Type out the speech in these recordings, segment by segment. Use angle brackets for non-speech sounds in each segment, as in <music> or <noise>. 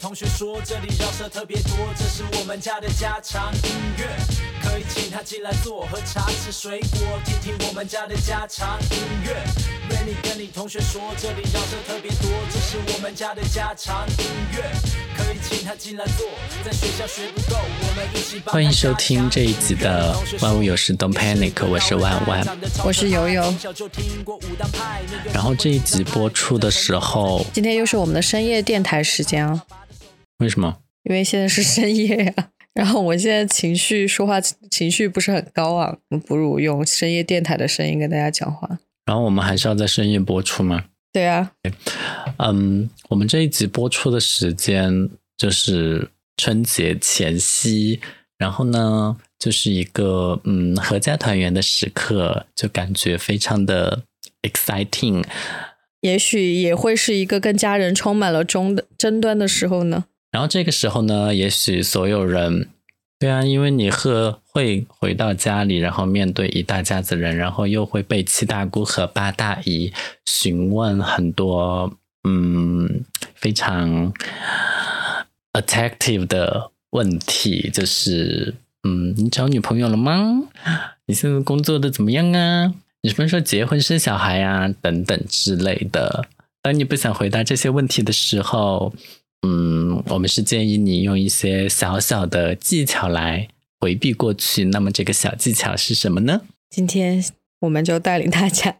同学说这里饶舌特别多，这是我们家的家常音乐，可以请他进来坐，喝茶吃水果，听听我们家的家常音乐。愿你跟你同学说这里饶舌特别多，这是我们家的家常音乐，可以请他进来坐，在学校学不够，我们一起欢迎收听这一集的《万物有时 Don't Panic》，我是万万。我是悠悠然后这一集播出的时候，今天又是我们的深夜电台时间啊，为什么？因为现在是深夜呀、然后我现在情绪说话情绪不是很高昂，不如用深夜电台的声音跟大家讲话。然后我们还是要在深夜播出吗？对啊，嗯，我们这一集播出的时间就是春节前夕，然后呢，就是一个嗯合家团圆的时刻，就感觉非常的 exciting。也许也会是一个跟家人充满了争的争端的时候呢。然后这个时候呢，也许所有人，对啊，因为你和会回到家里，然后面对一大家子人，然后又会被七大姑和八大姨询问很多嗯非常 attractive 的问题，就是嗯，你找女朋友了吗？你现在工作的怎么样啊？你什么时候结婚生小孩呀、等等之类的。当你不想回答这些问题的时候，嗯，我们是建议你用一些小小的技巧来回避过去。那么这个小技巧是什么呢？今天我们就带领大家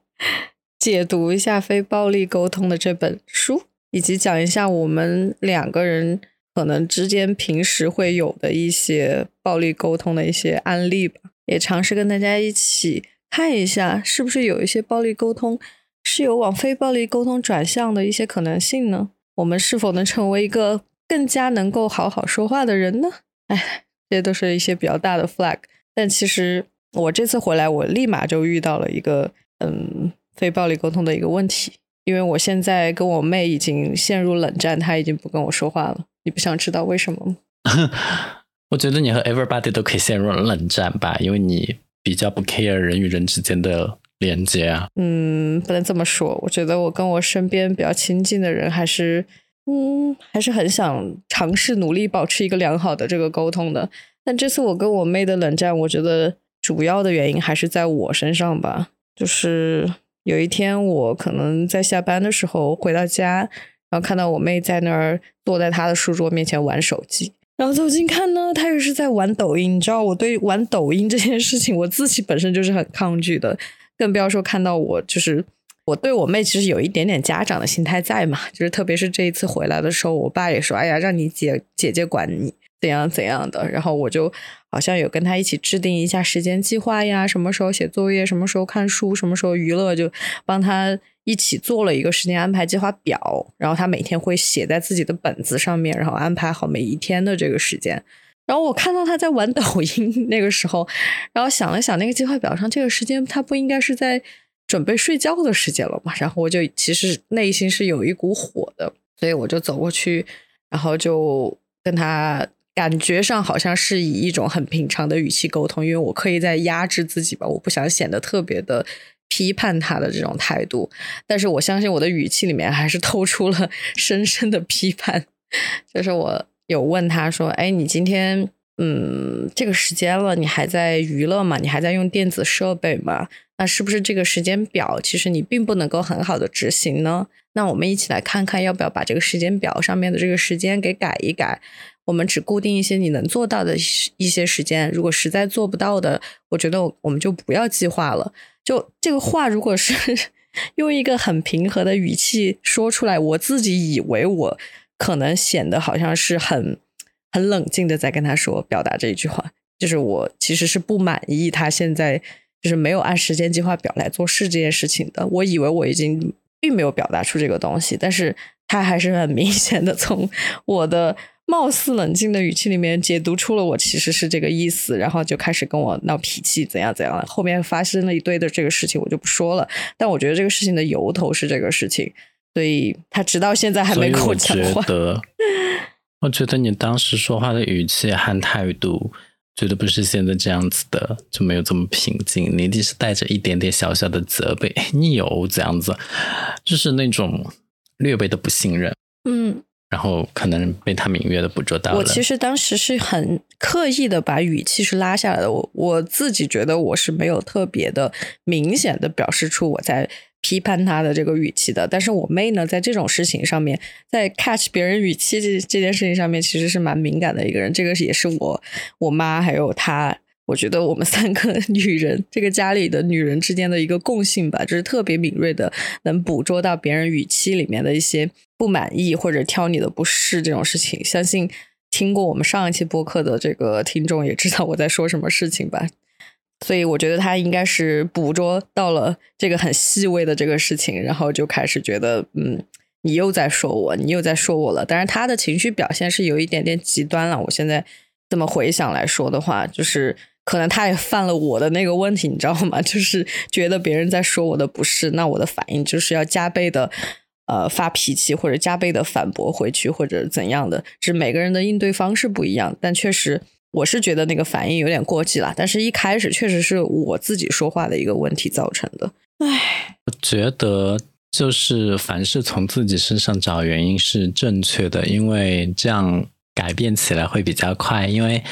解读一下非暴力沟通的这本书，以及讲一下我们两个人可能之间平时会有的一些暴力沟通的一些案例吧。也尝试跟大家一起看一下，是不是有一些暴力沟通是有往非暴力沟通转向的一些可能性呢？我们是否能成为一个更加能够好好说话的人呢？哎，这些都是一些比较大的 flag。但其实我这次回来，我立马就遇到了一个嗯非暴力沟通的一个问题，因为我现在跟我妹已经陷入冷战，她已经不跟我说话了。你不想知道为什么吗？<laughs> 我觉得你和 everybody 都可以陷入冷战吧，因为你比较不 care 人与人之间的连接啊。嗯，不能这么说。我觉得我跟我身边比较亲近的人，还是嗯，还是很想尝试努力保持一个良好的这个沟通的。但这次我跟我妹的冷战，我觉得主要的原因还是在我身上吧。就是有一天我可能在下班的时候回到家，然后看到我妹在那儿坐在她的书桌面前玩手机。然后走近看呢，她又是在玩抖音。你知道我对玩抖音这件事情，我自己本身就是很抗拒的，更不要说看到我就是我对我妹其实有一点点家长的心态在嘛，就是特别是这一次回来的时候，我爸也说：“哎呀，让你姐姐姐管你怎样怎样的。”然后我就好像有跟他一起制定一下时间计划呀，什么时候写作业，什么时候看书，什么时候娱乐，就帮他一起做了一个时间安排计划表。然后他每天会写在自己的本子上面，然后安排好每一天的这个时间。然后我看到他在玩抖音那个时候，然后想了想，那个计划表上这个时间，他不应该是在准备睡觉的时间了嘛？然后我就其实内心是有一股火的，所以我就走过去，然后就跟他感觉上好像是以一种很平常的语气沟通，因为我刻意在压制自己吧，我不想显得特别的批判他的这种态度，但是我相信我的语气里面还是透出了深深的批判，就是我。有问他说：“哎，你今天嗯这个时间了，你还在娱乐吗？你还在用电子设备吗？那是不是这个时间表其实你并不能够很好的执行呢？那我们一起来看看要不要把这个时间表上面的这个时间给改一改。我们只固定一些你能做到的一些时间，如果实在做不到的，我觉得我们就不要计划了。就这个话，如果是 <laughs> 用一个很平和的语气说出来，我自己以为我。”可能显得好像是很很冷静的在跟他说表达这一句话，就是我其实是不满意他现在就是没有按时间计划表来做事这件事情的。我以为我已经并没有表达出这个东西，但是他还是很明显的从我的貌似冷静的语气里面解读出了我其实是这个意思，然后就开始跟我闹脾气，怎样怎样。后面发生了一堆的这个事情，我就不说了。但我觉得这个事情的由头是这个事情。所以他直到现在还没跟我讲话。我觉得，我觉得你当时说话的语气和态度，绝对不是现在这样子的，就没有这么平静。你一定是带着一点点小小的责备，<laughs> 你有这样子，就是那种略微的不信任。嗯，然后可能被他敏锐的捕捉到了。我其实当时是很刻意的把语气是拉下来的，我我自己觉得我是没有特别的明显的表示出我在批判他的这个语气的。但是我妹呢，在这种事情上面，在 catch 别人语气这这件事情上面，其实是蛮敏感的一个人。这个也是我我妈还有她。我觉得我们三个女人，这个家里的女人之间的一个共性吧，就是特别敏锐的，能捕捉到别人语气里面的一些不满意或者挑你的不是这种事情。相信听过我们上一期播客的这个听众也知道我在说什么事情吧。所以我觉得他应该是捕捉到了这个很细微的这个事情，然后就开始觉得，嗯，你又在说我，你又在说我了。当然，他的情绪表现是有一点点极端了。我现在这么回想来说的话，就是。可能他也犯了我的那个问题，你知道吗？<laughs> 就是觉得别人在说我的不是，那我的反应就是要加倍的，呃，发脾气或者加倍的反驳回去，或者怎样的。是每个人的应对方式不一样，但确实我是觉得那个反应有点过激了。但是一开始确实是我自己说话的一个问题造成的。唉，我觉得就是凡是从自己身上找原因是正确的，因为这样改变起来会比较快，因为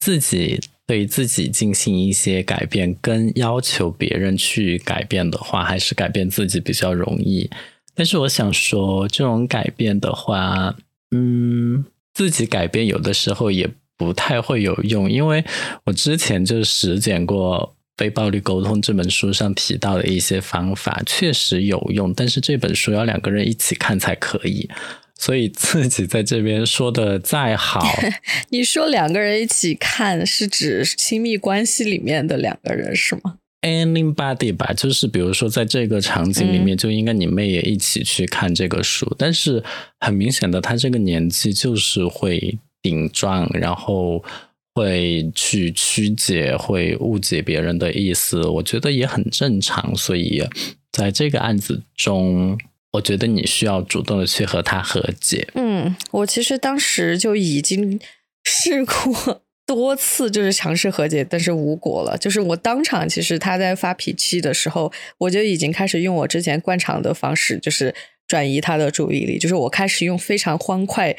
自己。对自己进行一些改变，跟要求别人去改变的话，还是改变自己比较容易。但是我想说，这种改变的话，嗯，自己改变有的时候也不太会有用，因为我之前就实践过《非暴力沟通》这本书上提到的一些方法，确实有用。但是这本书要两个人一起看才可以。所以自己在这边说的再好，<laughs> 你说两个人一起看是指亲密关系里面的两个人是吗？Anybody 吧，就是比如说在这个场景里面，就应该你妹也一起去看这个书。但是很明显的，他这个年纪就是会顶撞，然后会去曲解，会误解别人的意思。我觉得也很正常。所以在这个案子中。我觉得你需要主动的去和他和解。嗯，我其实当时就已经试过多次，就是尝试和解，但是无果了。就是我当场，其实他在发脾气的时候，我就已经开始用我之前惯常的方式，就是转移他的注意力。就是我开始用非常欢快、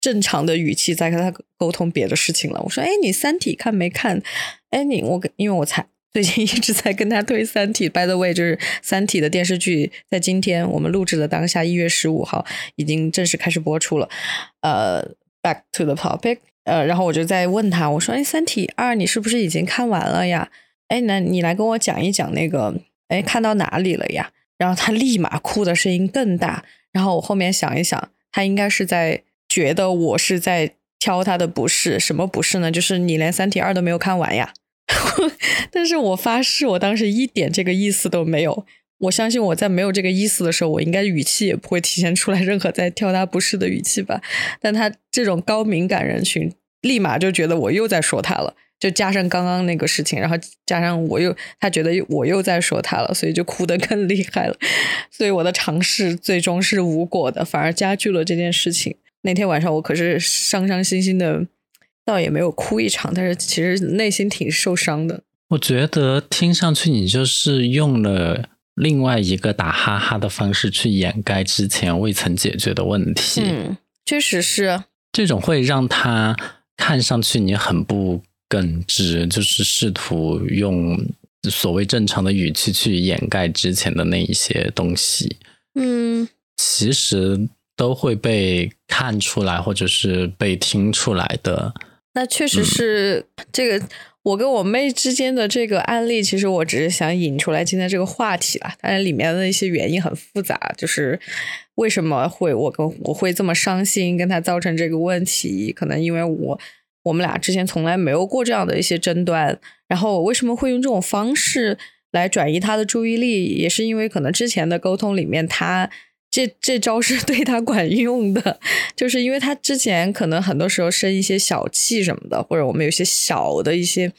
正常的语气在跟他沟通别的事情了。我说：“哎，你《三体》看没看？哎，你我因为我才。”最近一直在跟他推《三体》，By the way，就是《三体》的电视剧，在今天我们录制的当下，一月十五号已经正式开始播出了。呃，Back to the topic，呃，然后我就在问他，我说：“哎，《三体二》你是不是已经看完了呀？哎，那你来跟我讲一讲那个，哎，看到哪里了呀？”然后他立马哭的声音更大。然后我后面想一想，他应该是在觉得我是在挑他的不是，什么不是呢？就是你连《三体二》都没有看完呀。<laughs> 但是我发誓，我当时一点这个意思都没有。我相信我在没有这个意思的时候，我应该语气也不会体现出来任何在挑他不是的语气吧。但他这种高敏感人群，立马就觉得我又在说他了，就加上刚刚那个事情，然后加上我又他觉得我又在说他了，所以就哭得更厉害了。所以我的尝试最终是无果的，反而加剧了这件事情。那天晚上我可是伤伤心心的。倒也没有哭一场，但是其实内心挺受伤的。我觉得听上去你就是用了另外一个打哈哈的方式去掩盖之前未曾解决的问题。嗯，确实是这种会让他看上去你很不耿直，就是试图用所谓正常的语气去掩盖之前的那一些东西。嗯，其实都会被看出来，或者是被听出来的。那确实是这个，我跟我妹之间的这个案例，其实我只是想引出来今天这个话题了。但是里面的一些原因很复杂，就是为什么会我跟我会这么伤心，跟她造成这个问题，可能因为我我们俩之前从来没有过这样的一些争端。然后我为什么会用这种方式来转移他的注意力，也是因为可能之前的沟通里面他。这这招是对他管用的，就是因为他之前可能很多时候生一些小气什么的，或者我们有些小的一些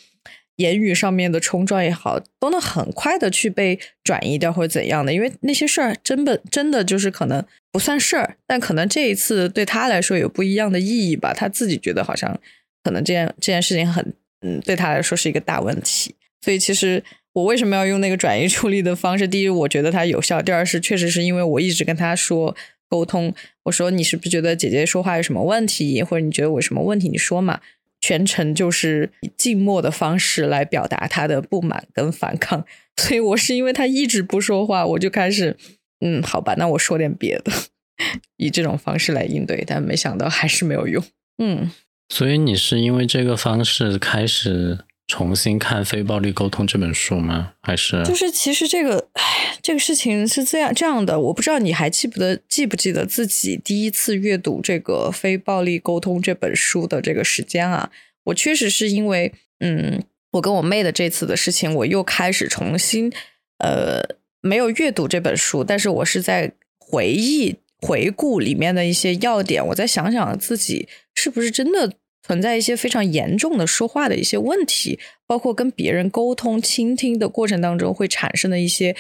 言语上面的冲撞也好，都能很快的去被转移掉或者怎样的。因为那些事儿真的真的就是可能不算事儿，但可能这一次对他来说有不一样的意义吧。他自己觉得好像可能这件这件事情很嗯，对他来说是一个大问题，所以其实。我为什么要用那个转移处理的方式？第一，我觉得它有效；第二是，确实是因为我一直跟他说沟通。我说你是不是觉得姐姐说话有什么问题，或者你觉得我什么问题，你说嘛。全程就是以静默的方式来表达他的不满跟反抗，所以我是因为他一直不说话，我就开始，嗯，好吧，那我说点别的，<laughs> 以这种方式来应对，但没想到还是没有用，嗯。所以你是因为这个方式开始重新看《非暴力沟通》这本书吗？还是就是其实这个，唉，这个事情是这样这样的，我不知道你还记不得记不记得自己第一次阅读这个《非暴力沟通》这本书的这个时间啊？我确实是因为，嗯，我跟我妹的这次的事情，我又开始重新，呃，没有阅读这本书，但是我是在回忆、回顾里面的一些要点，我再想想自己是不是真的存在一些非常严重的说话的一些问题，包括跟别人沟通、倾听的过程当中会产生的一些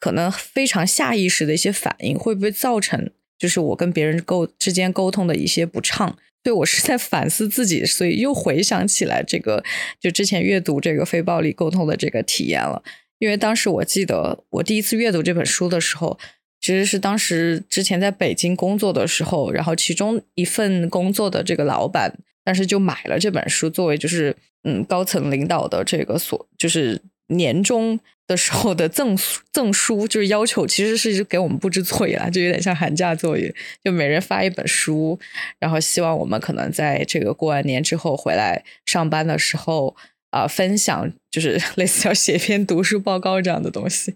可能非常下意识的一些反应，会不会造成就是我跟别人沟之间沟通的一些不畅。对我是在反思自己，所以又回想起来这个，就之前阅读这个非暴力沟通的这个体验了。因为当时我记得我第一次阅读这本书的时候，其实是当时之前在北京工作的时候，然后其中一份工作的这个老板，但是就买了这本书作为就是嗯高层领导的这个所就是。年终的时候的赠赠书，就是要求其实是给我们布置作业啦，就有点像寒假作业，就每人发一本书，然后希望我们可能在这个过完年之后回来上班的时候啊，分享就是 <laughs> 类似要写篇读书报告这样的东西，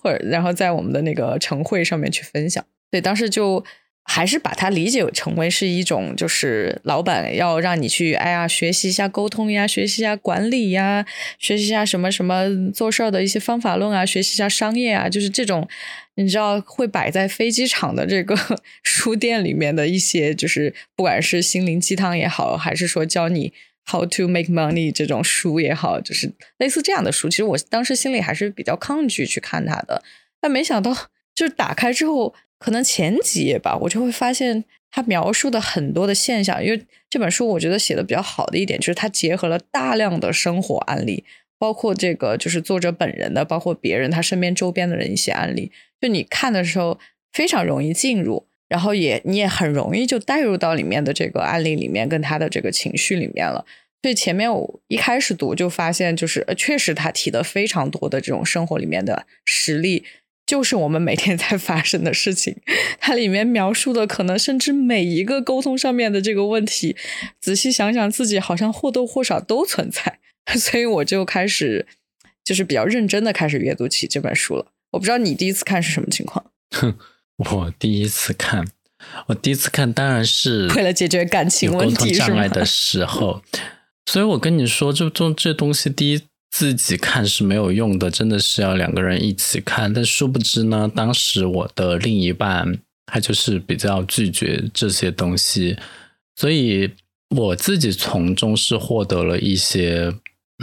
或者然后在我们的那个晨会上面去分享。对，当时就。还是把它理解成为是一种，就是老板要让你去，哎呀，学习一下沟通呀，学习一下管理呀，学习一下什么什么做事儿的一些方法论啊，学习一下商业啊，就是这种，你知道会摆在飞机场的这个 <laughs> 书店里面的一些，就是不管是心灵鸡汤也好，还是说教你 how to make money 这种书也好，就是类似这样的书，其实我当时心里还是比较抗拒去看它的，但没想到就是打开之后。可能前几页吧，我就会发现他描述的很多的现象。因为这本书我觉得写的比较好的一点，就是它结合了大量的生活案例，包括这个就是作者本人的，包括别人他身边周边的人一些案例。就你看的时候非常容易进入，然后也你也很容易就带入到里面的这个案例里面，跟他的这个情绪里面了。所以前面我一开始读就发现，就是确实他提的非常多的这种生活里面的实例。就是我们每天在发生的事情，它里面描述的可能甚至每一个沟通上面的这个问题，仔细想想自己好像或多或少都存在，<laughs> 所以我就开始就是比较认真的开始阅读起这本书了。我不知道你第一次看是什么情况？哼，我第一次看，我第一次看当然是 <laughs> 为了解决感情问题障碍的时候，所以我跟你说，这这这东西第一。自己看是没有用的，真的是要两个人一起看。但殊不知呢，当时我的另一半他就是比较拒绝这些东西，所以我自己从中是获得了一些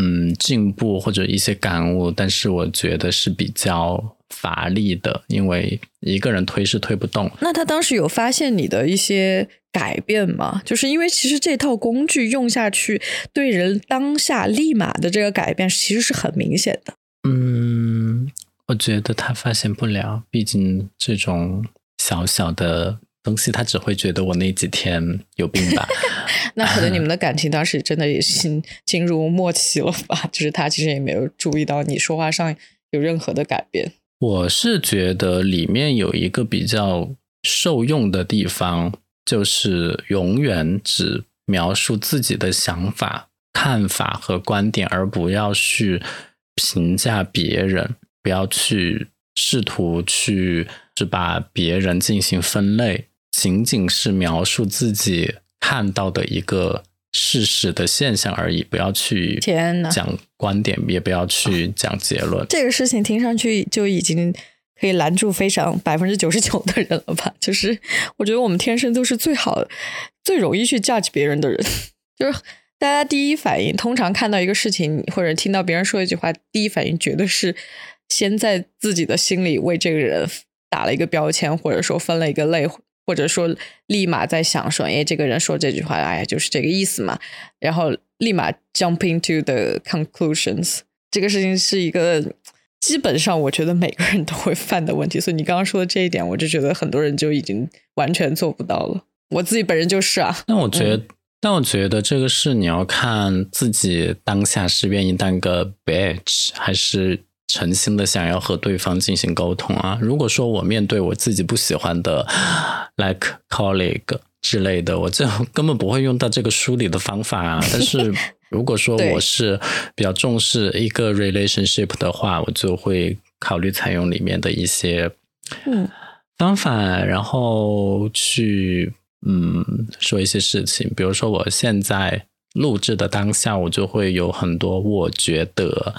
嗯进步或者一些感悟，但是我觉得是比较乏力的，因为一个人推是推不动。那他当时有发现你的一些？改变嘛，就是因为其实这套工具用下去，对人当下立马的这个改变，其实是很明显的。嗯，我觉得他发现不了，毕竟这种小小的东西，他只会觉得我那几天有病吧。<laughs> 那可能你们的感情当时真的也进进入末期了吧？<laughs> 就是他其实也没有注意到你说话上有任何的改变。我是觉得里面有一个比较受用的地方。就是永远只描述自己的想法、看法和观点，而不要去评价别人，不要去试图去是把别人进行分类，仅仅是描述自己看到的一个事实的现象而已，不要去讲观点，也不要去讲结论。这个事情听上去就已经。可以拦住非常百分之九十九的人了吧？就是我觉得我们天生都是最好、最容易去 judge 别人的人。就是大家第一反应，通常看到一个事情或者听到别人说一句话，第一反应绝对是先在自己的心里为这个人打了一个标签，或者说分了一个类，或者说立马在想说：“哎，这个人说这句话，哎呀，就是这个意思嘛。”然后立马 jump into the conclusions。这个事情是一个。基本上我觉得每个人都会犯的问题。所以你刚刚说的这一点，我就觉得很多人就已经完全做不到了。我自己本人就是啊。那我觉得，但我觉得这个是你要看自己当下是愿意当个 bitch，还是诚心的想要和对方进行沟通啊。如果说我面对我自己不喜欢的，like colleague 之类的，我就根本不会用到这个梳理的方法啊。但是如果说我是比较重视一个 relationship 的话，我就会考虑采用里面的一些嗯方法，然后去嗯说一些事情。比如说我现在录制的当下，我就会有很多我觉得、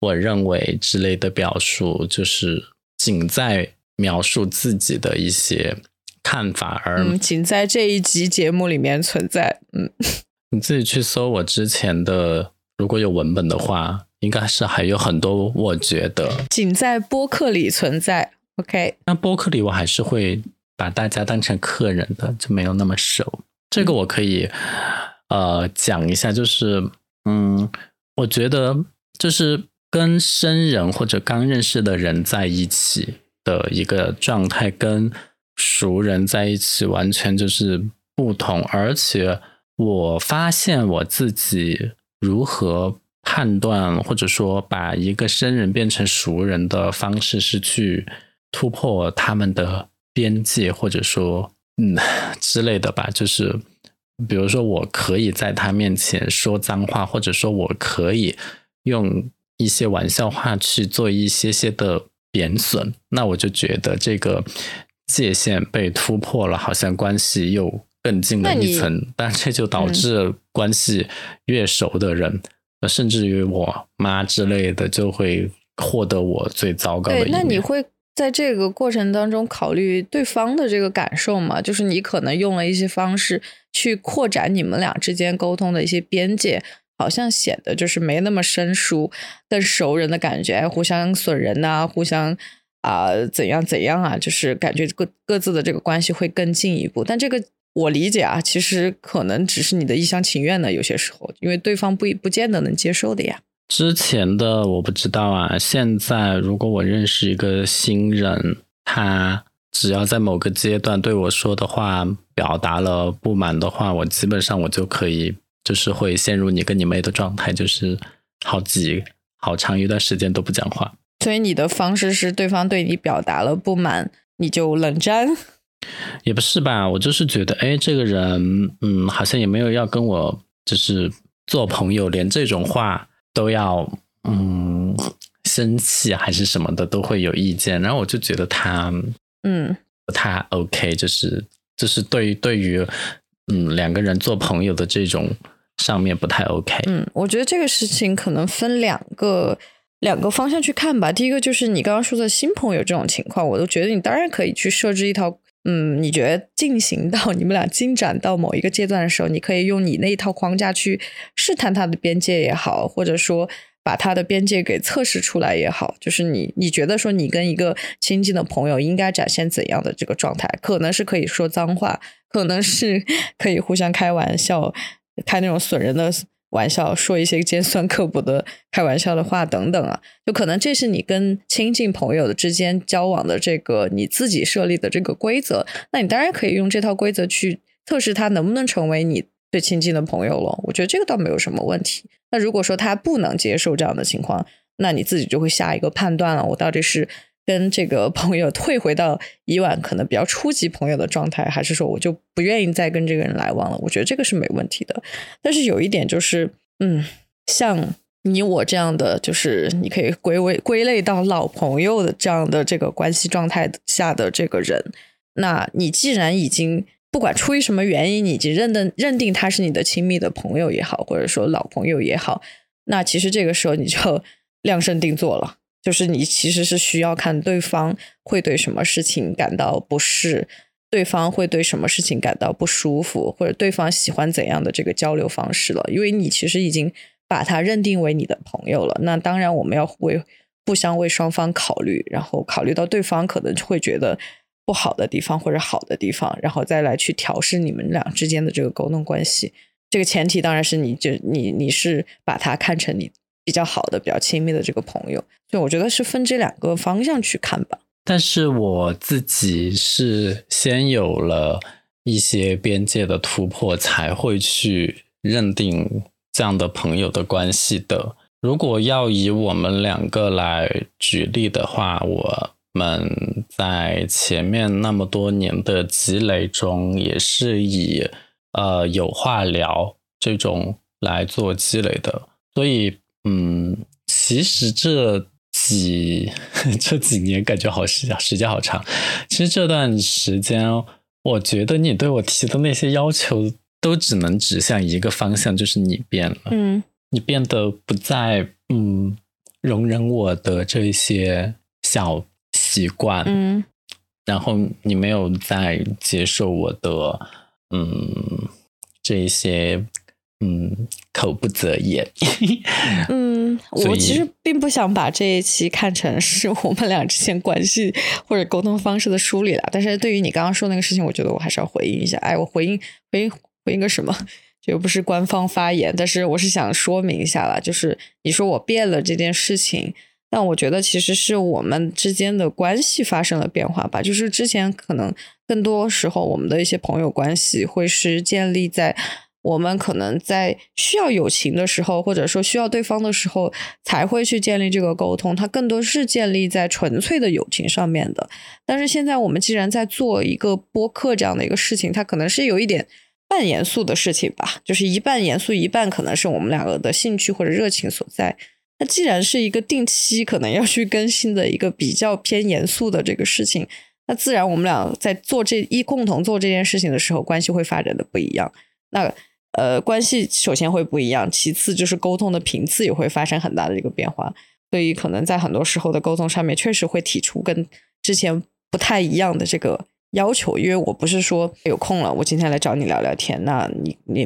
我认为之类的表述，就是仅在描述自己的一些看法，而嗯，仅在这一集节目里面存在。嗯，你自己去搜我之前的，如果有文本的话，应该是还有很多我觉得。仅在播客里存在。OK，那播客里我还是会把大家当成客人的，就没有那么熟。这个我可以呃讲一下，就是嗯，我觉得就是跟生人或者刚认识的人在一起的一个状态，跟熟人在一起完全就是不同，而且我发现我自己如何判断，或者说把一个生人变成熟人的方式是去突破他们的边界，或者说嗯之类的吧。就是比如说，我可以在他面前说脏话，或者说我可以用一些玩笑话去做一些些的贬损，那我就觉得这个界限被突破了，好像关系又更近了一层。<laughs> 但这就导致关系越熟的人，嗯、甚至于我妈之类的，就会获得我最糟糕的一面。那你会在这个过程当中考虑对方的这个感受吗？就是你可能用了一些方式去扩展你们俩之间沟通的一些边界。好像显得就是没那么生疏，更熟人的感觉，互相损人呐、啊，互相啊、呃、怎样怎样啊，就是感觉各各自的这个关系会更进一步。但这个我理解啊，其实可能只是你的一厢情愿的，有些时候，因为对方不不见得能接受的呀。之前的我不知道啊，现在如果我认识一个新人，他只要在某个阶段对我说的话表达了不满的话，我基本上我就可以。就是会陷入你跟你妹的状态，就是好几好长一段时间都不讲话。所以你的方式是对方对你表达了不满，你就冷战？也不是吧，我就是觉得，哎，这个人，嗯，好像也没有要跟我就是做朋友，连这种话都要，嗯，生气还是什么的都会有意见，然后我就觉得他，嗯，不太 OK，就是就是对于对于，嗯，两个人做朋友的这种。上面不太 OK，嗯，我觉得这个事情可能分两个两个方向去看吧。第一个就是你刚刚说的新朋友这种情况，我都觉得你当然可以去设置一套，嗯，你觉得进行到 <laughs> 你们俩进展到某一个阶段的时候，你可以用你那一套框架去试探他的边界也好，或者说把他的边界给测试出来也好，就是你你觉得说你跟一个亲近的朋友应该展现怎样的这个状态，可能是可以说脏话，可能是 <laughs> 可以互相开玩笑。开那种损人的玩笑，说一些尖酸刻薄的开玩笑的话等等啊，就可能这是你跟亲近朋友的之间交往的这个你自己设立的这个规则。那你当然可以用这套规则去测试他能不能成为你最亲近的朋友了。我觉得这个倒没有什么问题。那如果说他不能接受这样的情况，那你自己就会下一个判断了：我到底是跟这个朋友退回到以往可能比较初级朋友的状态，还是说我就不愿意再跟这个人来往了？我觉得这个是没问题的。但是有一点就是，嗯，像你我这样的，就是你可以归为归类到老朋友的这样的这个关系状态下的这个人，那你既然已经不管出于什么原因，你已经认的认定他是你的亲密的朋友也好，或者说老朋友也好，那其实这个时候你就 <laughs> 量身定做了。就是你其实是需要看对方会对什么事情感到不适，对方会对什么事情感到不舒服，或者对方喜欢怎样的这个交流方式了。因为你其实已经把他认定为你的朋友了。那当然我们要为互相为双方考虑，然后考虑到对方可能会觉得不好的地方或者好的地方，然后再来去调试你们俩之间的这个沟通关系。这个前提当然是你就你你是把他看成你比较好的、比较亲密的这个朋友。所以我觉得是分这两个方向去看吧。但是我自己是先有了一些边界的突破，才会去认定这样的朋友的关系的。如果要以我们两个来举例的话，我们在前面那么多年的积累中，也是以呃有话聊这种来做积累的。所以，嗯，其实这几 <laughs> 这几年感觉好时时间好长。其实这段时间，我觉得你对我提的那些要求，都只能指向一个方向，就是你变了。嗯。你变得不再嗯容忍我的这些小习惯，嗯，然后你没有再接受我的嗯这一些嗯口不择言，<laughs> 嗯，我其实并不想把这一期看成是我们俩之间关系或者沟通方式的梳理了，但是对于你刚刚说那个事情，我觉得我还是要回应一下。哎，我回应回应回应个什么？<laughs> 这又不是官方发言，但是我是想说明一下啦，就是你说我变了这件事情，但我觉得其实是我们之间的关系发生了变化吧。就是之前可能更多时候我们的一些朋友关系会是建立在我们可能在需要友情的时候，或者说需要对方的时候才会去建立这个沟通，它更多是建立在纯粹的友情上面的。但是现在我们既然在做一个播客这样的一个事情，它可能是有一点。半严肃的事情吧，就是一半严肃，一半可能是我们两个的兴趣或者热情所在。那既然是一个定期可能要去更新的一个比较偏严肃的这个事情，那自然我们俩在做这一共同做这件事情的时候，关系会发展的不一样。那呃，关系首先会不一样，其次就是沟通的频次也会发生很大的一个变化。所以可能在很多时候的沟通上面，确实会提出跟之前不太一样的这个。要求，因为我不是说有空了，我今天来找你聊聊天，那你你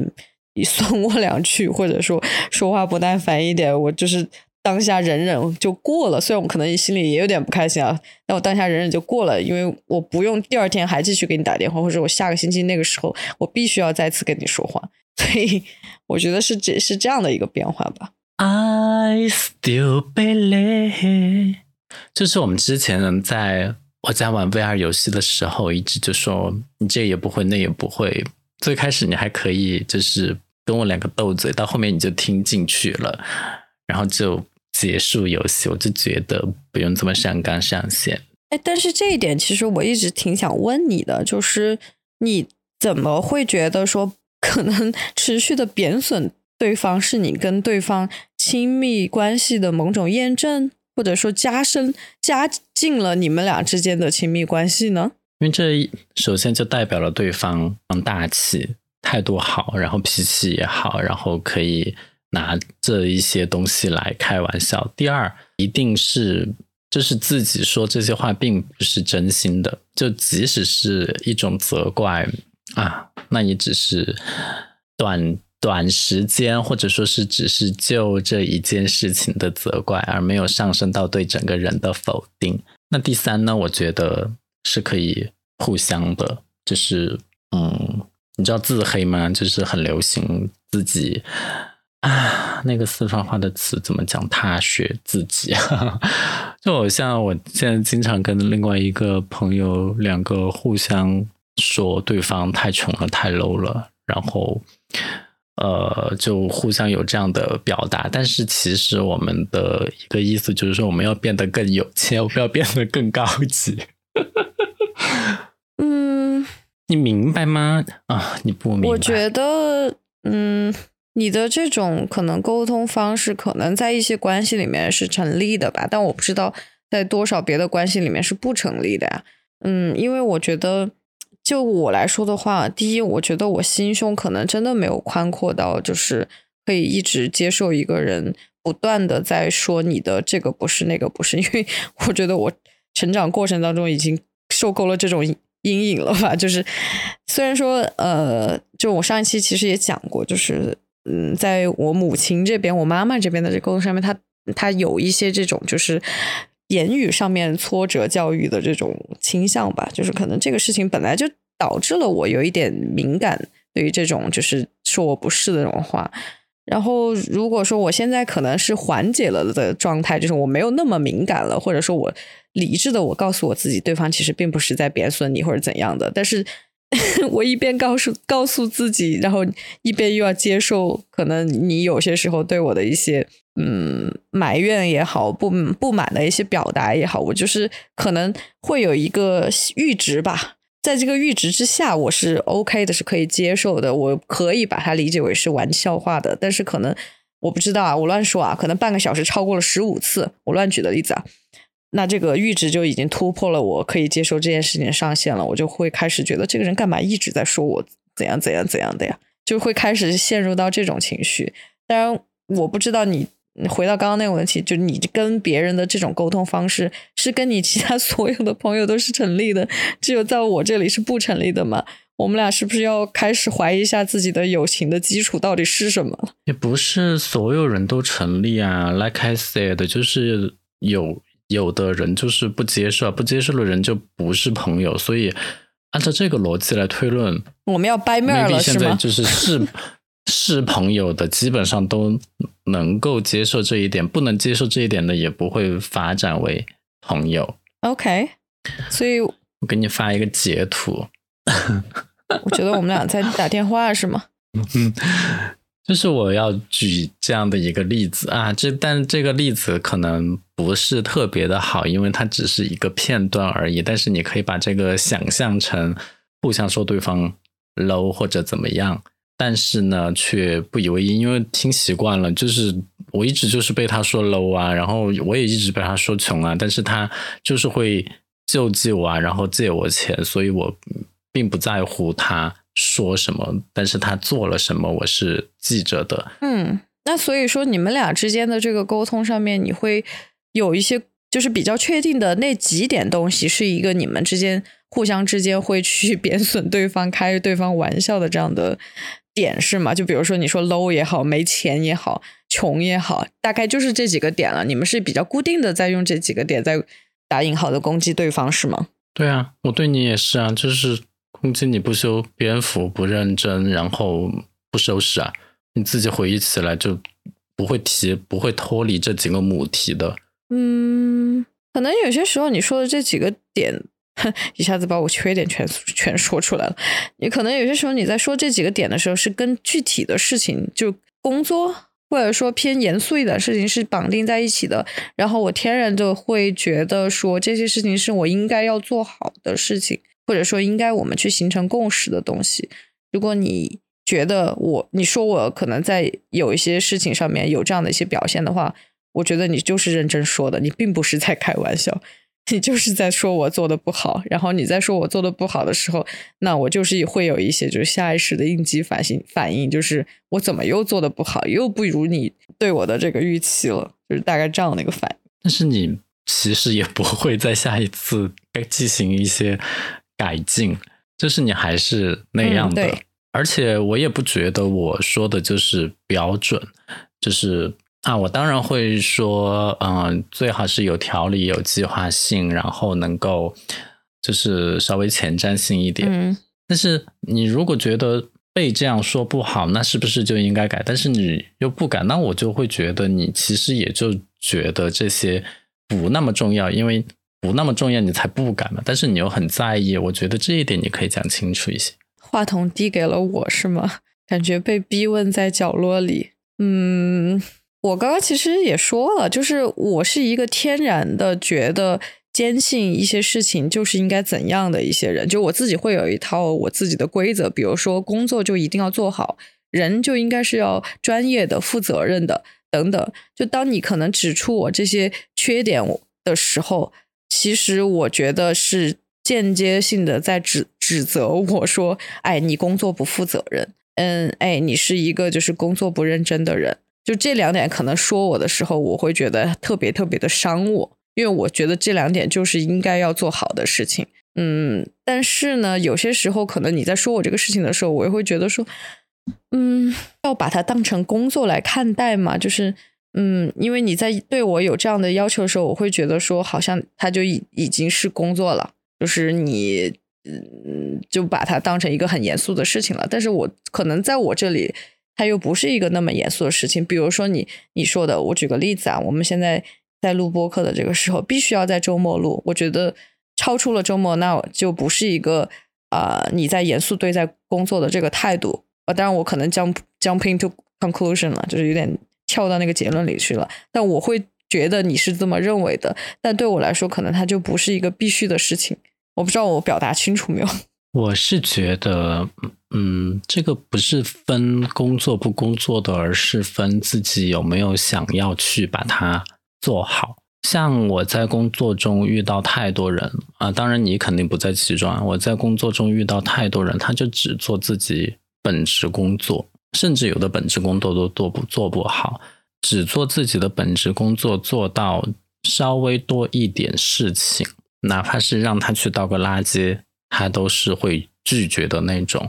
你损我两句，或者说说话不耐烦一点，我就是当下忍忍就过了。虽然我可能心里也有点不开心啊，但我当下忍忍就过了，因为我不用第二天还继续给你打电话，或者我下个星期那个时候我必须要再次跟你说话，所以我觉得是这是这样的一个变化吧。I still believe，就是我们之前在。我在玩 VR 游戏的时候，一直就说你这也不会，那也不会。最开始你还可以，就是跟我两个斗嘴，到后面你就听进去了，然后就结束游戏。我就觉得不用这么上纲上线。哎，但是这一点其实我一直挺想问你的，就是你怎么会觉得说可能持续的贬损对方是你跟对方亲密关系的某种验证？或者说加深、加进了你们俩之间的亲密关系呢？因为这首先就代表了对方大气、态度好，然后脾气也好，然后可以拿这一些东西来开玩笑。第二，一定是就是自己说这些话并不是真心的，就即使是一种责怪啊，那也只是短。短时间，或者说是只是就这一件事情的责怪，而没有上升到对整个人的否定。那第三呢？我觉得是可以互相的，就是嗯，你知道自黑吗？就是很流行自己啊，那个四川话的词怎么讲？他学自己，<laughs> 就好像我现在经常跟另外一个朋友两个互相说对方太穷了、太 low 了，然后。呃，就互相有这样的表达，但是其实我们的一个意思就是说，我们要变得更有钱，我们要变得更高级。嗯，你明白吗？啊，你不明白？我觉得，嗯，你的这种可能沟通方式，可能在一些关系里面是成立的吧，但我不知道在多少别的关系里面是不成立的呀。嗯，因为我觉得。就我来说的话，第一，我觉得我心胸可能真的没有宽阔到，就是可以一直接受一个人不断的在说你的这个不是那个不是，<laughs> 因为我觉得我成长过程当中已经受够了这种阴影了吧。就是虽然说，呃，就我上一期其实也讲过，就是嗯，在我母亲这边，我妈妈这边的这沟通上面，她她有一些这种就是。言语上面挫折教育的这种倾向吧，就是可能这个事情本来就导致了我有一点敏感，对于这种就是说我不是的这种话。然后如果说我现在可能是缓解了的状态，就是我没有那么敏感了，或者说我理智的我告诉我自己，对方其实并不是在贬损你或者怎样的，但是 <laughs> 我一边告诉告诉自己，然后一边又要接受可能你有些时候对我的一些嗯埋怨也好，不不满的一些表达也好，我就是可能会有一个阈值吧。在这个阈值之下，我是 OK 的，是可以接受的，我可以把它理解为是玩笑话的。但是可能我不知道啊，我乱说啊，可能半个小时超过了十五次，我乱举的例子啊，那这个阈值就已经突破了我可以接受这件事情上限了，我就会开始觉得这个人干嘛一直在说我怎样怎样怎样的呀，就会开始陷入到这种情绪。当然，我不知道你。回到刚刚那个问题，就你跟别人的这种沟通方式，是跟你其他所有的朋友都是成立的，只有在我这里是不成立的吗？我们俩是不是要开始怀疑一下自己的友情的基础到底是什么？也不是所有人都成立啊，Like I said，就是有有的人就是不接受，不接受的人就不是朋友，所以按照这个逻辑来推论，我们要掰面了是吗？就是是。是朋友的，基本上都能够接受这一点；不能接受这一点的，也不会发展为朋友。OK，所以我给你发一个截图。我觉得我们俩在打电话是吗？嗯，就是我要举这样的一个例子啊，这但这个例子可能不是特别的好，因为它只是一个片段而已。但是你可以把这个想象成互相说对方 low 或者怎么样。但是呢，却不以为意，因为听习惯了，就是我一直就是被他说 low 啊，然后我也一直被他说穷啊，但是他就是会救济我啊，然后借我钱，所以我并不在乎他说什么，但是他做了什么，我是记着的。嗯，那所以说你们俩之间的这个沟通上面，你会有一些就是比较确定的那几点东西，是一个你们之间互相之间会去 <laughs> 贬损对方、开对方玩笑的这样的。点是吗？就比如说你说 low 也好，没钱也好，穷也好，大概就是这几个点了。你们是比较固定的在用这几个点在打引号的攻击对方是吗？对啊，我对你也是啊，就是攻击你不修边幅、不认真，然后不收拾啊。你自己回忆起来就不会提，不会脱离这几个母题的。嗯，可能有些时候你说的这几个点。<laughs> 一下子把我缺点全全说出来了。你可能有些时候你在说这几个点的时候，是跟具体的事情，就工作或者说偏严肃一点事情是绑定在一起的。然后我天然的会觉得说这些事情是我应该要做好的事情，或者说应该我们去形成共识的东西。如果你觉得我你说我可能在有一些事情上面有这样的一些表现的话，我觉得你就是认真说的，你并不是在开玩笑。你就是在说我做的不好，然后你在说我做的不好的时候，那我就是会有一些就是下意识的应激反应，反应就是我怎么又做的不好，又不如你对我的这个预期了，就是大概这样的一个反应。但是你其实也不会在下一次进行一些改进，就是你还是那样的，而且我也不觉得我说的就是标准，就是。啊，我当然会说，嗯，最好是有条理、有计划性，然后能够就是稍微前瞻性一点。嗯，但是你如果觉得被这样说不好，那是不是就应该改？但是你又不改，那我就会觉得你其实也就觉得这些不那么重要，因为不那么重要，你才不改嘛。但是你又很在意，我觉得这一点你可以讲清楚一些。话筒递给了我是吗？感觉被逼问在角落里。嗯。我刚刚其实也说了，就是我是一个天然的觉得坚信一些事情就是应该怎样的一些人，就我自己会有一套我自己的规则，比如说工作就一定要做好，人就应该是要专业的、负责任的等等。就当你可能指出我这些缺点的时候，其实我觉得是间接性的在指指责我说：“哎，你工作不负责任，嗯，哎，你是一个就是工作不认真的人。”就这两点，可能说我的时候，我会觉得特别特别的伤我，因为我觉得这两点就是应该要做好的事情。嗯，但是呢，有些时候可能你在说我这个事情的时候，我也会觉得说，嗯，要把它当成工作来看待嘛。就是，嗯，因为你在对我有这样的要求的时候，我会觉得说，好像它就已已经是工作了，就是你，嗯，就把它当成一个很严肃的事情了。但是我可能在我这里。它又不是一个那么严肃的事情。比如说你你说的，我举个例子啊，我们现在在录播课的这个时候，必须要在周末录。我觉得超出了周末，那就不是一个啊你在严肃对待工作的这个态度啊。当然，我可能 jump jumping to conclusion 了，就是有点跳到那个结论里去了。但我会觉得你是这么认为的，但对我来说，可能它就不是一个必须的事情。我不知道我表达清楚没有？我是觉得，嗯，这个不是分工作不工作的，而是分自己有没有想要去把它做好。像我在工作中遇到太多人啊，当然你肯定不在其中。啊。我在工作中遇到太多人，他就只做自己本职工作，甚至有的本职工作都做不做不好，只做自己的本职工作，做到稍微多一点事情。哪怕是让他去倒个垃圾，他都是会拒绝的那种。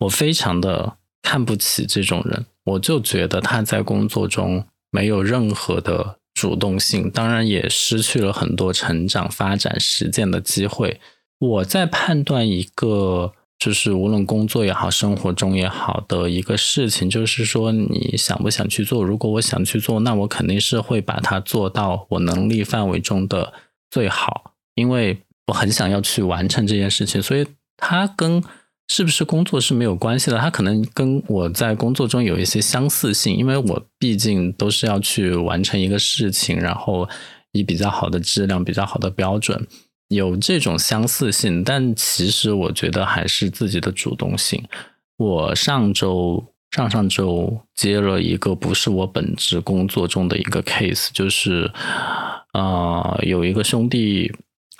我非常的看不起这种人，我就觉得他在工作中没有任何的主动性，当然也失去了很多成长、发展、实践的机会。我在判断一个，就是无论工作也好，生活中也好的一个事情，就是说你想不想去做？如果我想去做，那我肯定是会把它做到我能力范围中的最好。因为我很想要去完成这件事情，所以它跟是不是工作是没有关系的。它可能跟我在工作中有一些相似性，因为我毕竟都是要去完成一个事情，然后以比较好的质量、比较好的标准，有这种相似性。但其实我觉得还是自己的主动性。我上周、上上周接了一个不是我本职工作中的一个 case，就是啊，有一个兄弟。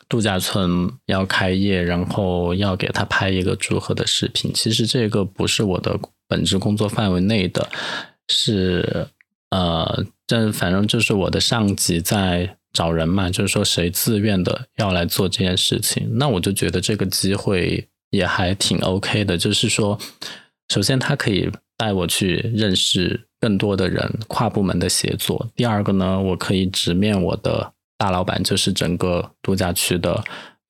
度假村要开业，然后要给他拍一个祝贺的视频。其实这个不是我的本职工作范围内的，是呃，但反正就是我的上级在找人嘛，就是说谁自愿的要来做这件事情。那我就觉得这个机会也还挺 OK 的，就是说，首先他可以带我去认识更多的人，跨部门的协作。第二个呢，我可以直面我的。大老板就是整个度假区的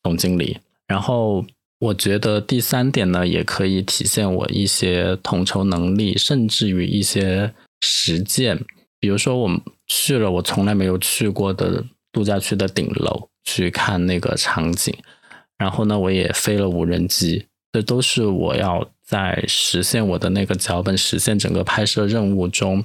总经理，然后我觉得第三点呢，也可以体现我一些统筹能力，甚至于一些实践。比如说，我去了我从来没有去过的度假区的顶楼去看那个场景，然后呢，我也飞了无人机，这都是我要在实现我的那个脚本、实现整个拍摄任务中。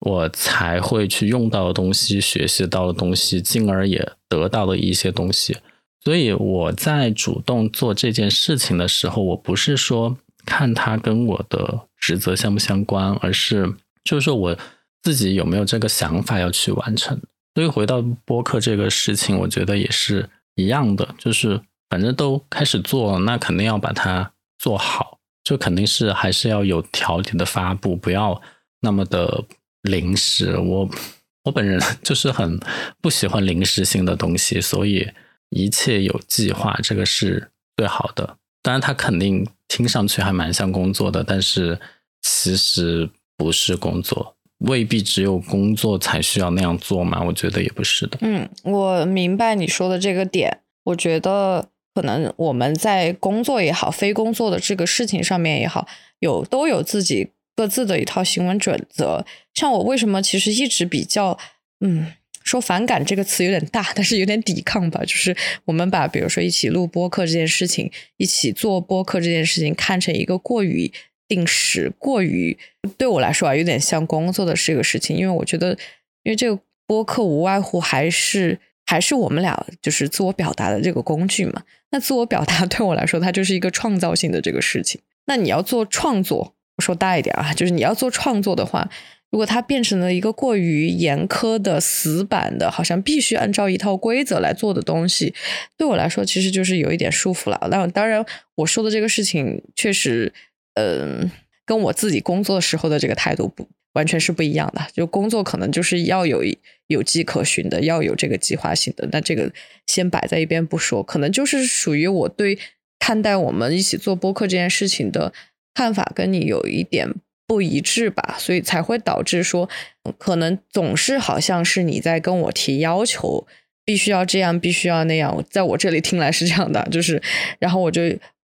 我才会去用到的东西，学习到的东西，进而也得到了一些东西。所以我在主动做这件事情的时候，我不是说看它跟我的职责相不相关，而是就是说我自己有没有这个想法要去完成。所以回到播客这个事情，我觉得也是一样的，就是反正都开始做，那肯定要把它做好，就肯定是还是要有条理的发布，不要那么的。临时，我我本人 <laughs> 就是很不喜欢临时性的东西，所以一切有计划，这个是最好的。当然，它肯定听上去还蛮像工作的，但是其实不是工作，未必只有工作才需要那样做嘛？我觉得也不是的。嗯，我明白你说的这个点。我觉得可能我们在工作也好，非工作的这个事情上面也好，有都有自己。各自的一套行为准则，像我为什么其实一直比较，嗯，说反感这个词有点大，但是有点抵抗吧。就是我们把比如说一起录播客这件事情，一起做播客这件事情看成一个过于定时、过于对我来说啊有点像工作的这个事情。因为我觉得，因为这个播客无外乎还是还是我们俩就是自我表达的这个工具嘛。那自我表达 <laughs> 对我来说，它就是一个创造性的这个事情。那你要做创作。说大一点啊，就是你要做创作的话，如果它变成了一个过于严苛的、死板的，好像必须按照一套规则来做的东西，对我来说其实就是有一点束缚了。那当然，我说的这个事情确实，嗯，跟我自己工作时候的这个态度不完全是不一样的。就工作可能就是要有有迹可循的，要有这个计划性的。那这个先摆在一边不说，可能就是属于我对看待我们一起做播客这件事情的。看法跟你有一点不一致吧，所以才会导致说，可能总是好像是你在跟我提要求，必须要这样，必须要那样。在我这里听来是这样的，<laughs> 就是，然后我就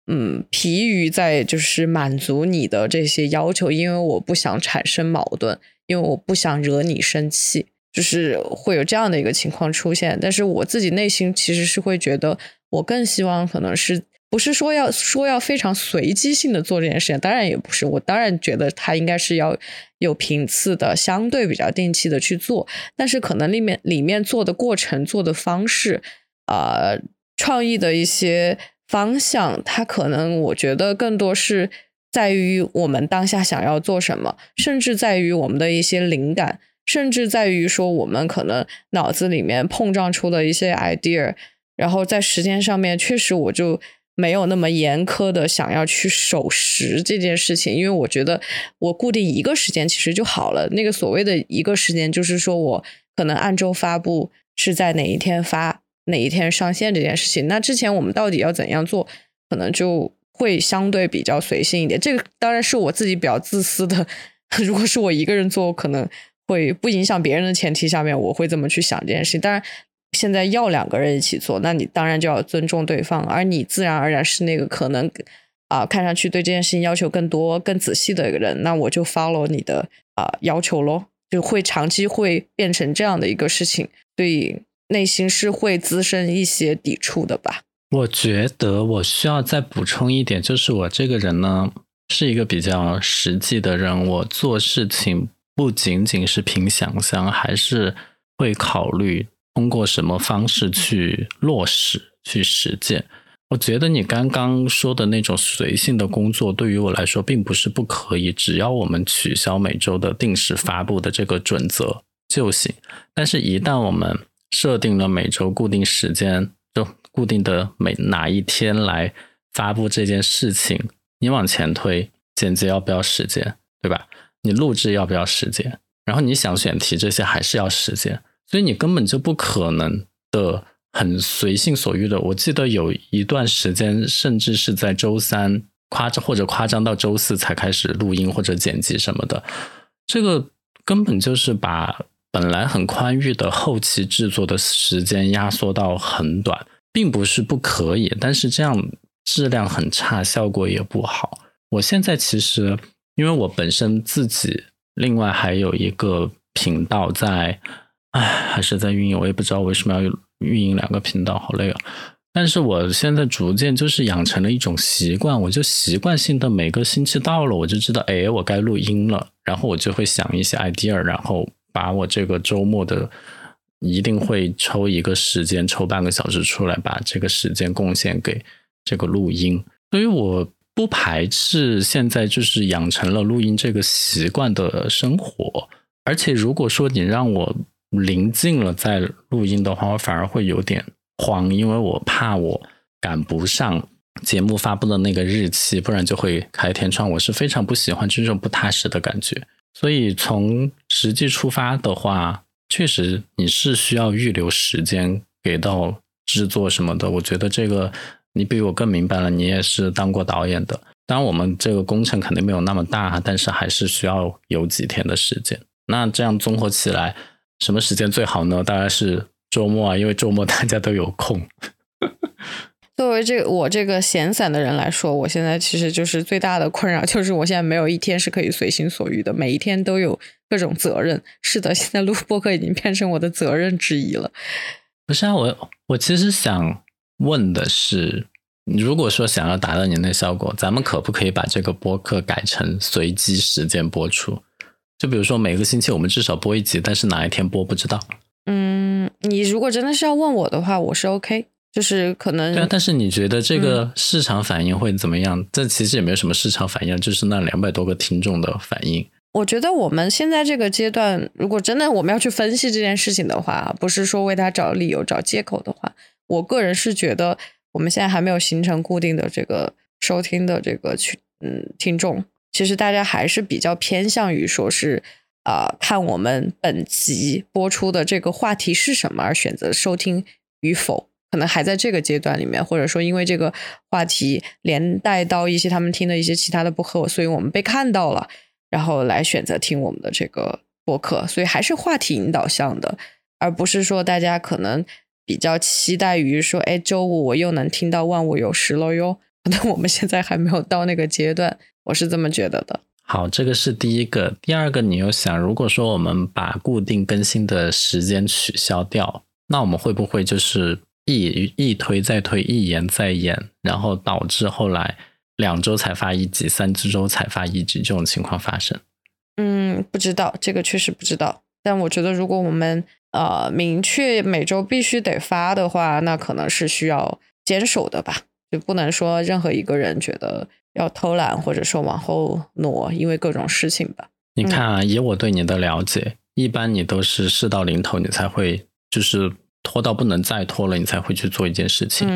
嗯疲于在就是满足你的这些要求，因为我不想产生矛盾，因为我不想惹你生气，就是会有这样的一个情况出现。但是我自己内心其实是会觉得，我更希望可能是。不是说要说要非常随机性的做这件事情，当然也不是。我当然觉得他应该是要有频次的，相对比较定期的去做。但是可能里面里面做的过程、做的方式，呃，创意的一些方向，它可能我觉得更多是在于我们当下想要做什么，甚至在于我们的一些灵感，甚至在于说我们可能脑子里面碰撞出的一些 idea，然后在时间上面确实我就。没有那么严苛的想要去守时这件事情，因为我觉得我固定一个时间其实就好了。那个所谓的一个时间，就是说我可能按周发布是在哪一天发，哪一天上线这件事情。那之前我们到底要怎样做，可能就会相对比较随性一点。这个当然是我自己比较自私的。<laughs> 如果是我一个人做，可能会不影响别人的前提下面，我会这么去想这件事情。当然。现在要两个人一起做，那你当然就要尊重对方，而你自然而然是那个可能啊，看上去对这件事情要求更多、更仔细的一个人，那我就 follow 你的啊要求咯，就会长期会变成这样的一个事情，所以内心是会滋生一些抵触的吧。我觉得我需要再补充一点，就是我这个人呢是一个比较实际的人，我做事情不仅仅是凭想象，还是会考虑。通过什么方式去落实、去实践？我觉得你刚刚说的那种随性的工作，对于我来说并不是不可以，只要我们取消每周的定时发布的这个准则就行。但是，一旦我们设定了每周固定时间，就固定的每哪一天来发布这件事情，你往前推，剪辑要不要时间，对吧？你录制要不要时间？然后你想选题这些还是要时间。所以你根本就不可能的很随性所欲的。我记得有一段时间，甚至是在周三夸张或者夸张到周四才开始录音或者剪辑什么的。这个根本就是把本来很宽裕的后期制作的时间压缩到很短，并不是不可以，但是这样质量很差，效果也不好。我现在其实因为我本身自己另外还有一个频道在。唉，还是在运营，我也不知道为什么要运营两个频道，好累啊！但是我现在逐渐就是养成了一种习惯，我就习惯性的每个星期到了，我就知道，哎，我该录音了，然后我就会想一些 idea，然后把我这个周末的一定会抽一个时间，抽半个小时出来，把这个时间贡献给这个录音。所以我不排斥现在就是养成了录音这个习惯的生活，而且如果说你让我。临近了再录音的话，我反而会有点慌，因为我怕我赶不上节目发布的那个日期，不然就会开天窗。我是非常不喜欢这种不踏实的感觉，所以从实际出发的话，确实你是需要预留时间给到制作什么的。我觉得这个你比我更明白了，你也是当过导演的。当然，我们这个工程肯定没有那么大，但是还是需要有几天的时间。那这样综合起来。什么时间最好呢？当然是周末啊，因为周末大家都有空。<laughs> 作为这我这个闲散的人来说，我现在其实就是最大的困扰，就是我现在没有一天是可以随心所欲的，每一天都有各种责任。是的，现在录播客已经变成我的责任之一了。不是啊，我我其实想问的是，如果说想要达到您的效果，咱们可不可以把这个播客改成随机时间播出？就比如说每个星期我们至少播一集，但是哪一天播不知道。嗯，你如果真的是要问我的话，我是 OK，就是可能。对啊，但是你觉得这个市场反应会怎么样？这其实也没有什么市场反应，就是那两百多个听众的反应。我觉得我们现在这个阶段，如果真的我们要去分析这件事情的话，不是说为他找理由、找借口的话，我个人是觉得我们现在还没有形成固定的这个收听的这个群，嗯，听众。其实大家还是比较偏向于说是，啊，看我们本集播出的这个话题是什么而选择收听与否，可能还在这个阶段里面，或者说因为这个话题连带到一些他们听的一些其他的播客，所以我们被看到了，然后来选择听我们的这个播客，所以还是话题引导向的，而不是说大家可能比较期待于说，哎，周五我又能听到万物有时了哟。<laughs> 但我们现在还没有到那个阶段，我是这么觉得的。好，这个是第一个。第二个，你又想，如果说我们把固定更新的时间取消掉，那我们会不会就是一一推再推，一延再延，然后导致后来两周才发一集，三周才发一集这种情况发生？嗯，不知道，这个确实不知道。但我觉得，如果我们呃明确每周必须得发的话，那可能是需要坚守的吧，就不能说任何一个人觉得。要偷懒，或者说往后挪，因为各种事情吧。你看啊，以我对你的了解，一般你都是事到临头，你才会就是拖到不能再拖了，你才会去做一件事情。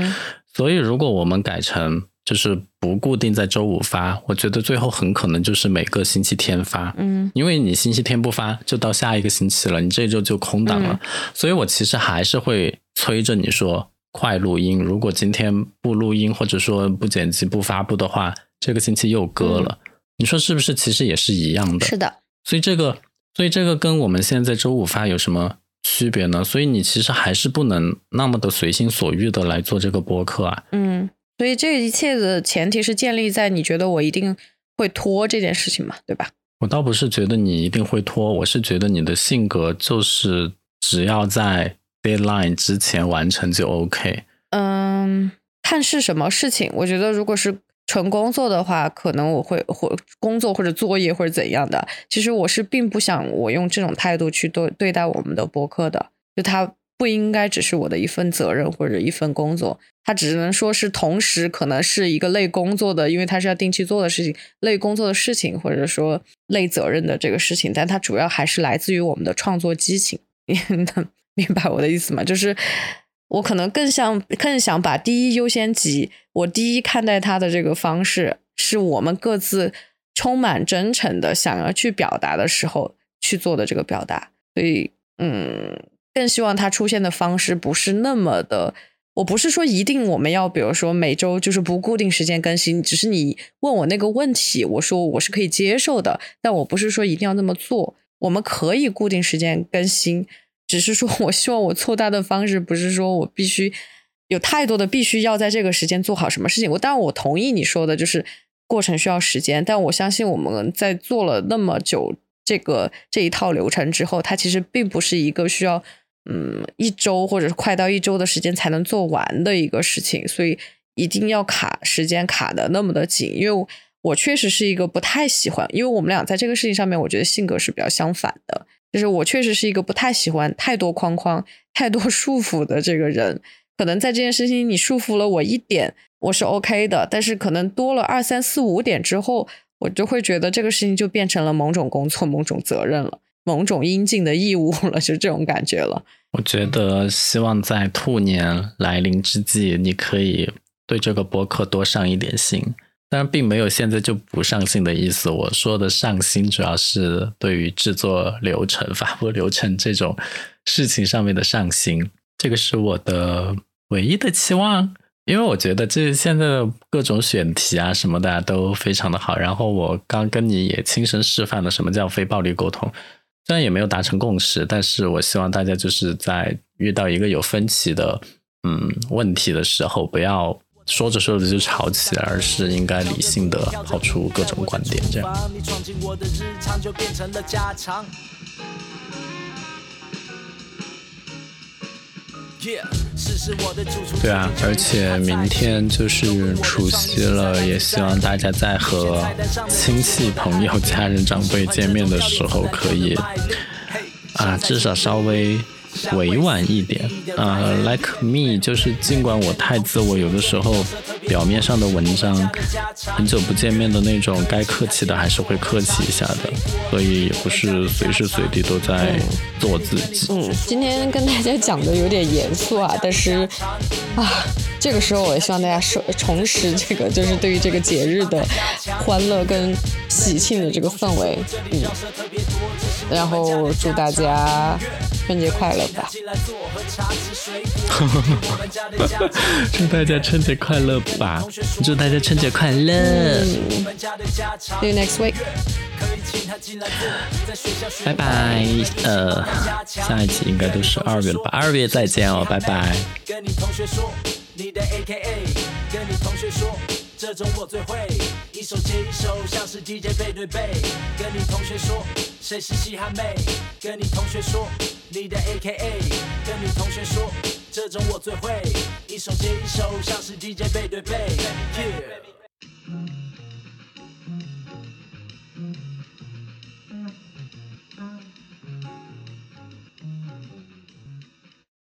所以，如果我们改成就是不固定在周五发，我觉得最后很可能就是每个星期天发。嗯，因为你星期天不发，就到下一个星期了，你这周就空档了。所以我其实还是会催着你说快录音。如果今天不录音，或者说不剪辑、不发布的话。这个星期又割了，你说是不是？其实也是一样的。是的，所以这个，所以这个跟我们现在周五发有什么区别呢？所以你其实还是不能那么的随心所欲的来做这个播客啊。嗯，所以这一切的前提是建立在你觉得我一定会拖这件事情嘛，对吧？我倒不是觉得你一定会拖，我是觉得你的性格就是只要在 deadline 之前完成就 OK。嗯，看是什么事情，我觉得如果是。纯工作的话，可能我会或工作或者作业或者怎样的。其实我是并不想我用这种态度去对对待我们的博客的，就它不应该只是我的一份责任或者一份工作，它只能说是同时可能是一个类工作的，因为它是要定期做的事情，类工作的事情或者说类责任的这个事情，但它主要还是来自于我们的创作激情。<laughs> 你能明白我的意思吗？就是。我可能更想更想把第一优先级，我第一看待他的这个方式，是我们各自充满真诚的想要去表达的时候去做的这个表达。所以，嗯，更希望他出现的方式不是那么的。我不是说一定我们要，比如说每周就是不固定时间更新，只是你问我那个问题，我说我是可以接受的，但我不是说一定要那么做。我们可以固定时间更新。只是说，我希望我凑单的方式不是说我必须有太多的必须要在这个时间做好什么事情。我当然我同意你说的，就是过程需要时间。但我相信我们在做了那么久这个这一套流程之后，它其实并不是一个需要嗯一周或者是快到一周的时间才能做完的一个事情。所以一定要卡时间卡的那么的紧，因为我确实是一个不太喜欢，因为我们俩在这个事情上面，我觉得性格是比较相反的。就是我确实是一个不太喜欢太多框框、太多 <laughs> 束缚的这个人。可能在这件事情你束缚了我一点，我是 OK 的。但是可能多了二三四五点之后，我就会觉得这个事情就变成了某种工作、某种责任了，某种应尽的义务了，<laughs> 就这种感觉了。我觉得希望在兔年来临之际，你可以对这个博客多上一点心。当然，并没有现在就不上心的意思。我说的上心，主要是对于制作流程、发布流程这种事情上面的上心。这个是我的唯一的期望，因为我觉得这现在的各种选题啊什么的都非常的好。然后我刚跟你也亲身示范了什么叫非暴力沟通，虽然也没有达成共识，但是我希望大家就是在遇到一个有分歧的嗯问题的时候，不要。说着说着就吵起来，而是应该理性的抛出各种观点，这样。对啊，而且明天就是除夕了，也希望大家在和亲戚、朋友、家人、长辈见面的时候，可以啊，至少稍微。委婉一点。啊，like me，就是尽管我太自我，有的时候表面上的文章，很久不见面的那种，该客气的还是会客气一下的，所以也不是随时随地都在做自己。嗯，今天跟大家讲的有点严肃啊，但是啊，这个时候我也希望大家重重拾这个，就是对于这个节日的欢乐跟喜庆的这个氛围，嗯，然后祝大家。春节快乐吧！<laughs> 祝大家春节快乐吧！祝大家春节快乐！See you next week！拜拜！呃，下一期应该都是二月了吧？二月再见哦，拜拜！这种我最会，一手接一手，像是 DJ 背对背。跟你同学说，谁是嘻哈妹？跟你同学说，你的 AKA。跟你同学说，这种我最会，一手接一手，像是 DJ 背对背。Yeah